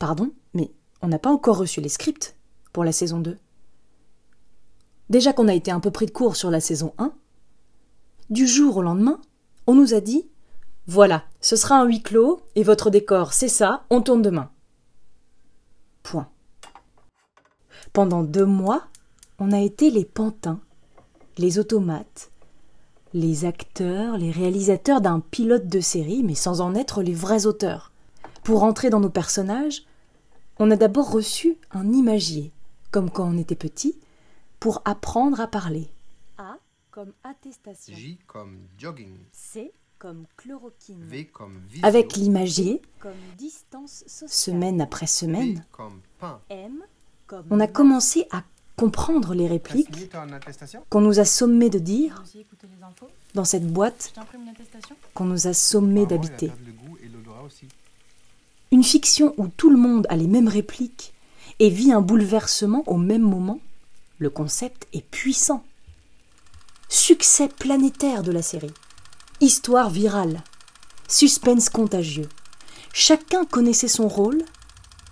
Pardon, mais on n'a pas encore reçu les scripts pour la saison 2. Déjà qu'on a été un peu pris de court sur la saison 1, du jour au lendemain, on nous a dit Voilà, ce sera un huis clos, et votre décor, c'est ça, on tourne demain. Point. Pendant deux mois, on a été les pantins, les automates, les acteurs, les réalisateurs d'un pilote de série, mais sans en être les vrais auteurs. Pour entrer dans nos personnages, on a d'abord reçu un imagier, comme quand on était petit, pour apprendre à parler. A comme attestation. J comme jogging. C comme chloroquine. V comme visio. Avec l'imagier, comme distance sociale. Semaine après P semaine, comme pain. M comme on a commencé à comprendre les répliques qu'on nous a sommé de dire dans cette boîte qu'on nous a sommé d'habiter. Une fiction où tout le monde a les mêmes répliques et vit un bouleversement au même moment, le concept est puissant. Succès planétaire de la série. Histoire virale. Suspense contagieux. Chacun connaissait son rôle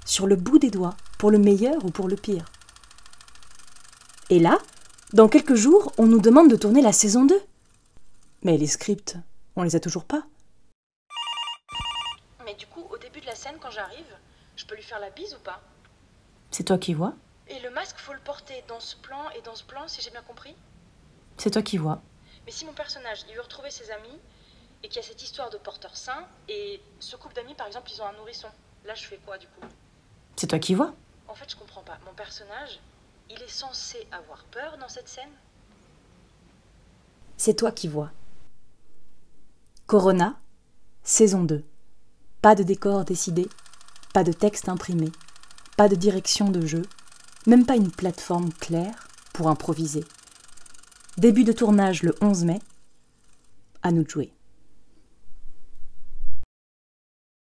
sur le bout des doigts, pour le meilleur ou pour le pire. Et là, dans quelques jours, on nous demande de tourner la saison 2. Mais les scripts, on les a toujours pas. Mais du coup, au début de la scène, quand j'arrive, je peux lui faire la bise ou pas? C'est toi qui vois? Et le masque, faut le porter dans ce plan et dans ce plan, si j'ai bien compris? C'est toi qui vois. Mais si mon personnage, il veut retrouver ses amis, et qu'il y a cette histoire de porteur sain, et ce couple d'amis, par exemple, ils ont un nourrisson, là, je fais quoi, du coup? C'est toi qui vois? En fait, je comprends pas. Mon personnage, il est censé avoir peur dans cette scène? C'est toi qui vois. Corona, saison 2. Pas de décor décidé, pas de texte imprimé, pas de direction de jeu, même pas une plateforme claire pour improviser. Début de tournage le 11 mai. À nous de jouer.